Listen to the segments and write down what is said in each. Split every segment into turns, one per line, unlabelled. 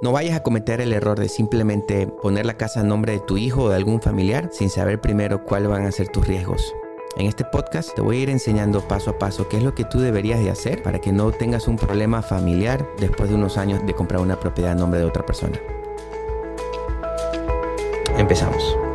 No vayas a cometer el error de simplemente poner la casa a nombre de tu hijo o de algún familiar sin saber primero cuáles van a ser tus riesgos. En este podcast te voy a ir enseñando paso a paso qué es lo que tú deberías de hacer para que no tengas un problema familiar después de unos años de comprar una propiedad a nombre de otra persona. Empezamos.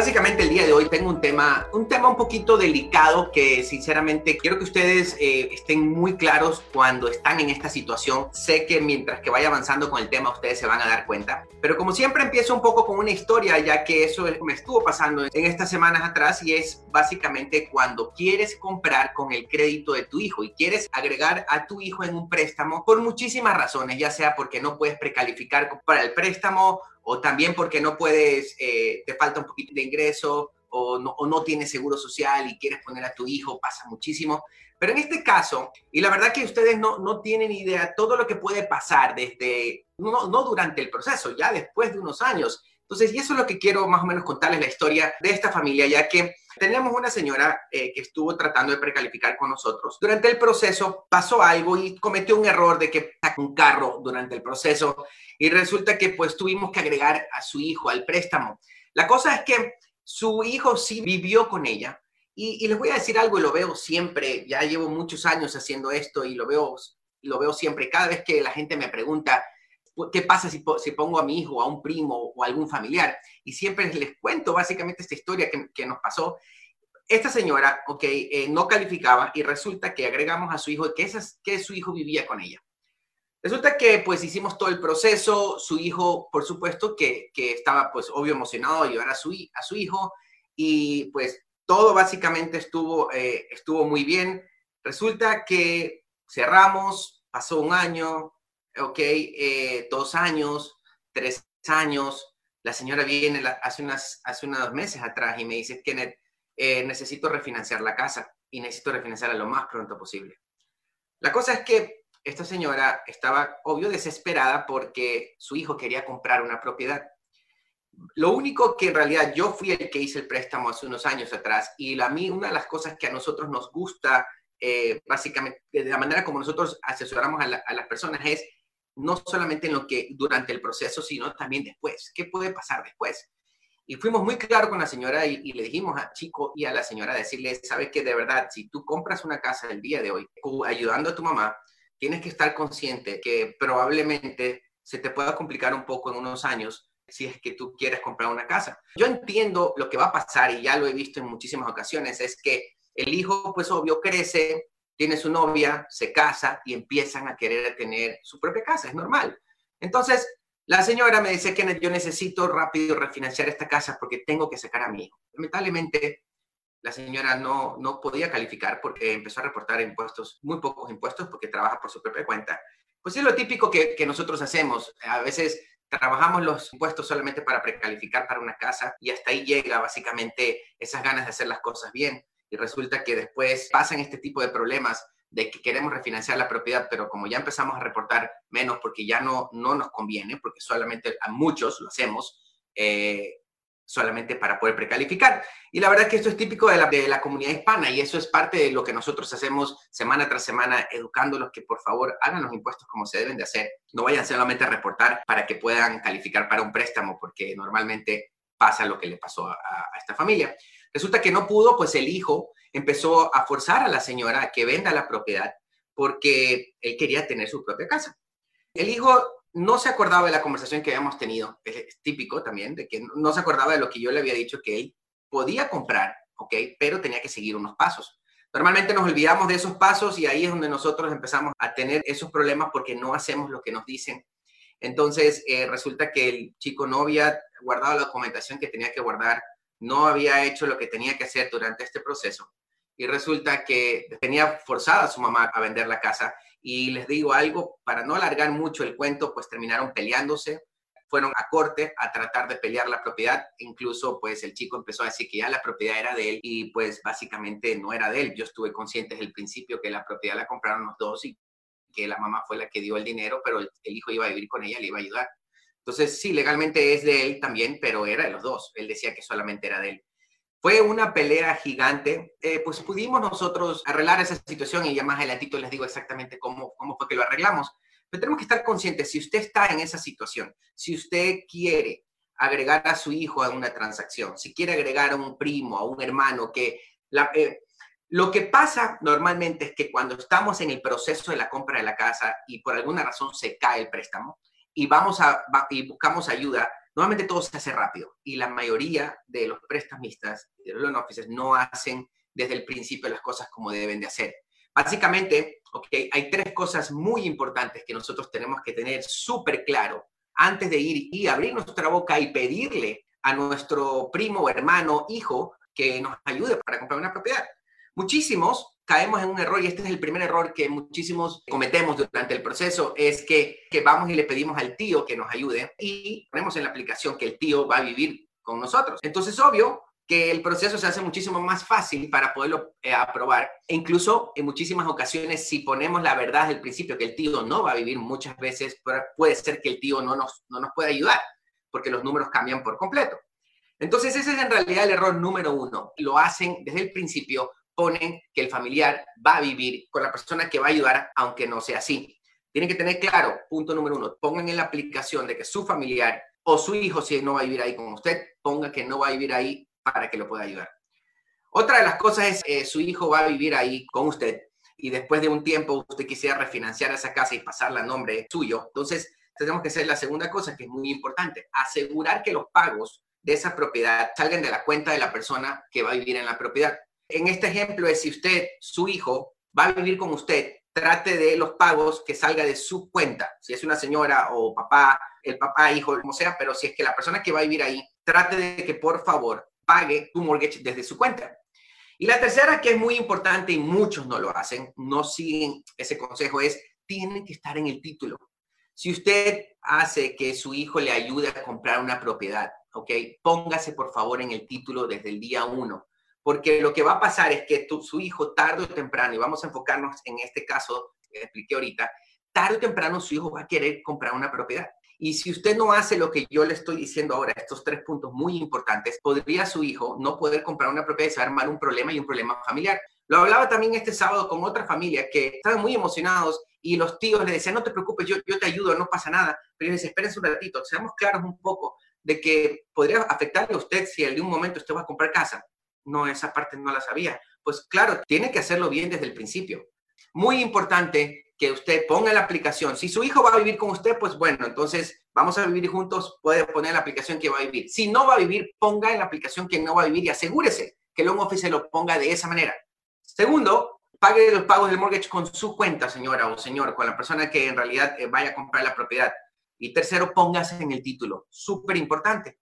Básicamente el día de hoy tengo un tema, un tema un poquito delicado que sinceramente quiero que ustedes eh, estén muy claros cuando están en esta situación. Sé que mientras que vaya avanzando con el tema ustedes se van a dar cuenta. Pero como siempre empiezo un poco con una historia ya que eso me estuvo pasando en estas semanas atrás y es básicamente cuando quieres comprar con el crédito de tu hijo y quieres agregar a tu hijo en un préstamo por muchísimas razones, ya sea porque no puedes precalificar para el préstamo o también porque no puedes, eh, te falta un poquito de ingreso o no, o no tienes seguro social y quieres poner a tu hijo, pasa muchísimo. Pero en este caso, y la verdad que ustedes no, no tienen idea todo lo que puede pasar desde, no, no durante el proceso, ya después de unos años. Entonces, y eso es lo que quiero más o menos contarles la historia de esta familia, ya que tenemos una señora eh, que estuvo tratando de precalificar con nosotros. Durante el proceso pasó algo y cometió un error de que sacó un carro durante el proceso y resulta que pues tuvimos que agregar a su hijo al préstamo. La cosa es que su hijo sí vivió con ella y, les voy a decir algo y lo veo siempre, ya llevo muchos años haciendo esto y lo veo, lo veo siempre, cada vez que la gente me pregunta, ¿qué pasa si, si, pongo a mi hijo, a un primo o algún familiar? Y siempre les cuento básicamente esta historia que, que nos pasó. Esta señora, ok, eh, no calificaba y resulta que agregamos a su hijo que, esas, que su hijo vivía con ella. Resulta que pues hicimos todo el proceso, su hijo, por supuesto, que, que estaba pues obvio emocionado de llevar a su, a su hijo y pues todo básicamente estuvo, eh, estuvo muy bien. Resulta que cerramos, pasó un año, ok, eh, dos años, tres años. La señora viene hace, unas, hace unos meses atrás y me dice, Kenneth, eh, necesito refinanciar la casa y necesito refinanciarla lo más pronto posible. La cosa es que esta señora estaba, obvio, desesperada porque su hijo quería comprar una propiedad. Lo único que en realidad yo fui el que hice el préstamo hace unos años atrás y la, mí, una de las cosas que a nosotros nos gusta, eh, básicamente, de la manera como nosotros asesoramos a, las personas es no solamente en lo que durante el proceso, sino también después. ¿Qué puede pasar después? Y fuimos muy claros con la señora y, le dijimos a Chico y a la señora decirle, sabes que de verdad, si tú compras una casa el día de hoy, ayudando a tu mamá, tienes que estar consciente que probablemente se te pueda complicar un poco en unos años si es que tú quieres comprar una casa. Yo entiendo lo que va a pasar y ya lo he visto en muchísimas ocasiones, es que el hijo, pues obvio, crece, tiene su novia, se casa y empiezan a querer tener su propia casa, es normal. Entonces, la señora me dice que yo necesito rápido refinanciar esta casa porque tengo que sacar a mi hijo. Lamentablemente, la señora no, no podía calificar porque empezó a reportar impuestos, muy pocos impuestos porque trabaja por su propia cuenta. Pues es lo típico que, que nosotros hacemos. A veces trabajamos los impuestos solamente para precalificar para una casa y hasta ahí llega básicamente esas ganas de hacer las cosas bien. Y resulta que después pasan este tipo de problemas de que queremos refinanciar la propiedad, pero como ya empezamos a reportar menos porque ya no, no nos conviene, porque solamente a muchos lo hacemos, eh, solamente para poder precalificar. Y la verdad que esto es típico de la, comunidad hispana y eso es parte de lo que nosotros hacemos semana tras semana, educándolos que por favor hagan los impuestos como se deben de hacer. No vayan solamente a reportar para que puedan calificar para un préstamo, porque normalmente pasa lo que le pasó a esta familia. Resulta que no pudo, pues el hijo empezó a forzar a la señora a que venda la propiedad porque él quería tener su propia casa. El hijo no se acordaba de la conversación que habíamos tenido, es típico también, de que no se acordaba de lo que yo le había dicho que él podía comprar, ¿ok? Pero tenía que seguir unos pasos. Normalmente nos olvidamos de esos pasos y ahí es donde nosotros empezamos a tener esos problemas porque no hacemos lo que nos dicen. Entonces, eh, resulta que el chico no había guardado la documentación que tenía que guardar, no había hecho lo que tenía que hacer durante este proceso y resulta que tenía forzada a su mamá a vender la casa y les digo algo, para no alargar mucho el cuento, pues terminaron peleándose, fueron a corte a tratar de pelear la propiedad, incluso pues el chico empezó a decir que ya la propiedad era de él y pues básicamente no era de él. Yo estuve consciente desde el principio que la propiedad la compraron los dos y que la mamá fue la que dio el dinero, pero el, el hijo iba a vivir con ella, le iba a ayudar. Entonces, sí, legalmente es de él también, pero era de los dos. Él decía que solamente era de él. Fue una pelea gigante, eh, pues pudimos nosotros arreglar esa situación y ya más adelantito les digo exactamente cómo, cómo fue que lo arreglamos. Pero tenemos que estar conscientes, si usted está en esa situación, si usted quiere agregar a su hijo a una transacción, si quiere agregar a un primo, a un hermano, que la, eh, lo que pasa normalmente es que cuando estamos en el proceso de la compra de la casa y por alguna razón se cae el préstamo y vamos a y buscamos ayuda, normalmente todo se hace rápido y la mayoría de los prestamistas de los loan officers no hacen desde el principio las cosas como deben de hacer. Básicamente, okay, hay tres cosas muy importantes que nosotros tenemos que tener súper claro antes de ir y abrir nuestra boca y pedirle a nuestro primo, hermano, hijo que nos ayude para comprar una propiedad. Muchísimos caemos en un error y este es el primer error que muchísimos cometemos durante el proceso, es que, que vamos y le pedimos al tío que nos ayude y ponemos en la aplicación que el tío va a vivir con nosotros. Entonces, obvio, que el proceso se hace muchísimo más fácil para poderlo eh, aprobar. E incluso en muchísimas ocasiones, si ponemos la verdad del principio que el tío no va a vivir, muchas veces puede ser que el tío no nos, no nos pueda ayudar, porque los números cambian por completo. Entonces, ese es en realidad el error número uno. Lo hacen desde el principio, que el familiar va a vivir con la persona que va a ayudar, aunque no sea así. Tienen que tener claro, punto número uno, pongan en la aplicación de que su familiar o su hijo, si no va a vivir ahí con usted, ponga que no va a vivir ahí para que lo pueda ayudar. Otra de las cosas es, eh, su hijo va a vivir ahí con usted y después de un tiempo usted quisiera refinanciar esa casa y pasarla a nombre suyo. Entonces, tenemos que hacer la segunda cosa que es muy importante, asegurar que los pagos de esa propiedad salgan de la cuenta de la persona que va a vivir en la propiedad. En este ejemplo es si usted, su hijo, va a vivir con usted, trate de los pagos que salga de su cuenta. Si es una señora o papá, el papá, hijo, como sea, pero si es que la persona que va a vivir ahí, trate de que por favor pague tu mortgage desde su cuenta. Y la tercera, que es muy importante y muchos no lo hacen, no siguen ese consejo, es tienen que estar en el título. Si usted hace que su hijo le ayude a comprar una propiedad, ¿ok? Póngase por favor en el título desde el día uno, porque lo que va a pasar es que su hijo tarde o temprano, y vamos a enfocarnos en este caso que expliqué ahorita, tarde o temprano su hijo va a querer comprar una propiedad. Y si usted no hace lo que yo le estoy diciendo ahora, estos tres puntos muy importantes, podría su hijo no poder comprar una propiedad y se va a armar un problema y un problema familiar. Lo hablaba también este sábado con otra familia que estaban muy emocionados y los tíos le decían, no te preocupes, yo, yo te ayudo, no pasa nada. Pero les espérense un ratito, seamos claros un poco de que podría afectarle a usted si en un momento usted va a comprar casa. No, esa parte no la sabía. Pues claro, tiene que hacerlo bien desde el principio. Muy importante que usted ponga la aplicación. Si su hijo va a vivir con usted, pues bueno, entonces vamos a vivir juntos, puede poner la aplicación que va a vivir. Si no va a vivir, ponga en la aplicación que no va a vivir y asegúrese que el home office lo ponga de esa manera. Segundo, pague los pagos del mortgage con su cuenta, señora o señor, con la persona que en realidad eh, vaya a comprar la propiedad. Y tercero, póngase en el título. Súper importante.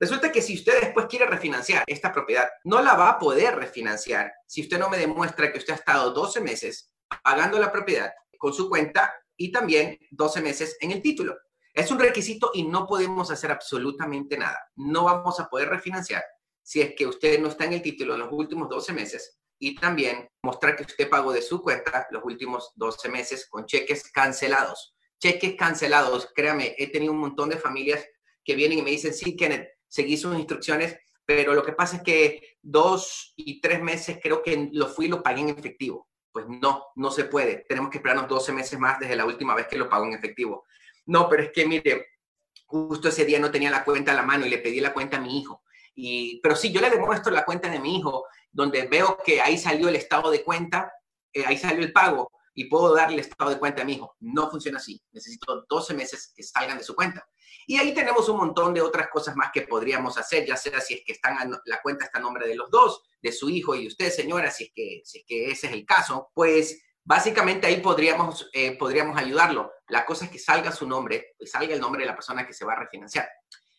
Resulta que si usted después quiere refinanciar esta propiedad, no la va a poder refinanciar si usted no me demuestra que usted ha estado 12 meses pagando la propiedad con su cuenta y también 12 meses en el título. Es un requisito y no podemos hacer absolutamente nada. No vamos a poder refinanciar si es que usted no está en el título en los últimos 12 meses y también mostrar que usted pagó de su cuenta los últimos 12 meses con cheques cancelados. Cheques cancelados, créame, he tenido un montón de familias que vienen y me dicen, sí, Kenneth, seguí sus instrucciones, pero lo que pasa es que dos y tres meses creo que lo fui y lo pagué en efectivo. Pues no, no se puede. Tenemos que esperarnos 12 meses más desde la última vez que lo pago en efectivo. No, pero es que mire, justo ese día no tenía la cuenta a la mano y le pedí la cuenta a mi hijo. Y, pero sí, yo le demuestro la cuenta de mi hijo, donde veo que ahí salió el estado de cuenta, eh, ahí salió el pago y puedo darle el estado de cuenta a mi hijo. No funciona así. Necesito 12 meses que salgan de su cuenta. Y ahí tenemos un montón de otras cosas más que podríamos hacer, ya sea si es que están la cuenta está a nombre de los dos, de su hijo y usted, señora, si es que, si es que ese es el caso, pues básicamente ahí podríamos, eh, podríamos ayudarlo. La cosa es que salga su nombre, y salga el nombre de la persona que se va a refinanciar.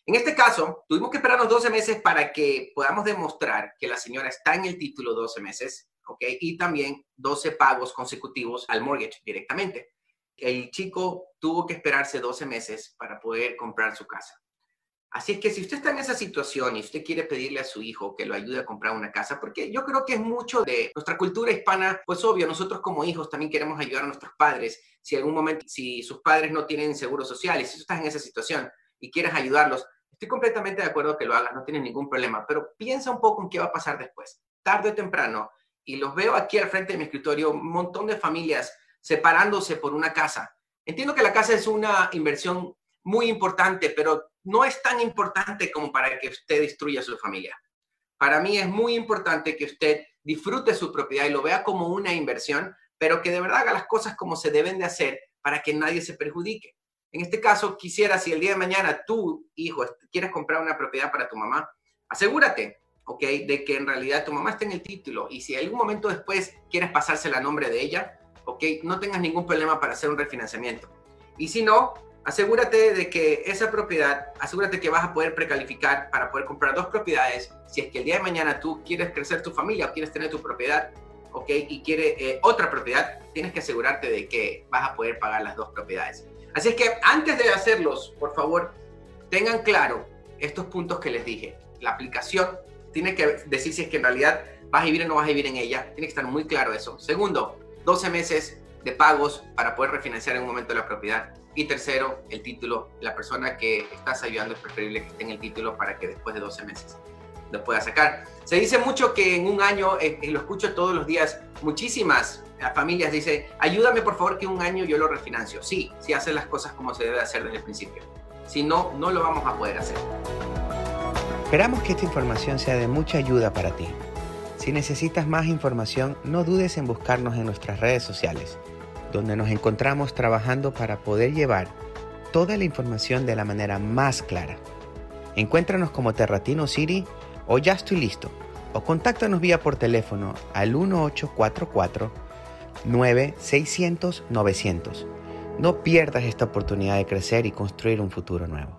En este caso, tuvimos que esperarnos 12 meses para que podamos demostrar que la señora está en el título 12 meses, ¿ok? Y también 12 pagos consecutivos al mortgage directamente. El chico tuvo que esperarse 12 meses para poder comprar su casa. Así es que si usted está en esa situación y usted quiere pedirle a su hijo que lo ayude a comprar una casa, porque yo creo que es mucho de nuestra cultura hispana, pues obvio, nosotros como hijos también queremos ayudar a nuestros padres. Si algún momento, si sus padres no tienen seguro social y si tú estás en esa situación y quieres ayudarlos, estoy completamente de acuerdo que lo hagas, no tienes ningún problema, pero piensa un poco en qué va a pasar después. Tarde o temprano, y los veo aquí al frente de mi escritorio, un montón de familias separándose por una casa Entiendo que la casa es una inversión muy importante, pero no es tan importante como para que usted destruya su familia. Para mí es muy importante que usted disfrute su propiedad y lo vea como una inversión, pero que de verdad haga las cosas como se deben de hacer para que nadie se perjudique. En este caso, quisiera, si el día de mañana tú, hijo, quieres comprar una propiedad para tu mamá, asegúrate, ¿ok? De que en realidad tu mamá esté en el título y si algún momento después quieres pasársela a nombre de ella, ¿ok? No tengas ningún problema para hacer un refinanciamiento. Y si no, asegúrate de que esa propiedad, asegúrate que vas a poder precalificar para poder comprar dos propiedades. Si es que el día de mañana tú quieres crecer tu familia o quieres tener tu propiedad, ¿ok? Y quiere eh, otra propiedad, tienes que asegurarte de que vas a poder pagar las dos propiedades. Así es que antes de hacerlos, por favor, tengan claro estos puntos que les dije. La aplicación tiene que decir si es que en realidad vas a vivir o no vas a vivir en ella. Tiene que estar muy claro eso. Segundo, 12 meses de pagos para poder refinanciar en un momento la propiedad. Y tercero, el título. La persona que estás ayudando es preferible que esté en el título para que después de 12 meses lo pueda sacar. Se dice mucho que en un año, eh, lo escucho todos los días, muchísimas familias dicen, ayúdame por favor que un año yo lo refinancio. Sí, si haces las cosas como se debe hacer desde el principio. Si no, no lo vamos a poder hacer.
Esperamos que esta información sea de mucha ayuda para ti. Si necesitas más información, no dudes en buscarnos en nuestras redes sociales, donde nos encontramos trabajando para poder llevar toda la información de la manera más clara. Encuéntranos como Terratino City o Ya estoy listo, o contáctanos vía por teléfono al 1844 9600 900. No pierdas esta oportunidad de crecer y construir un futuro nuevo.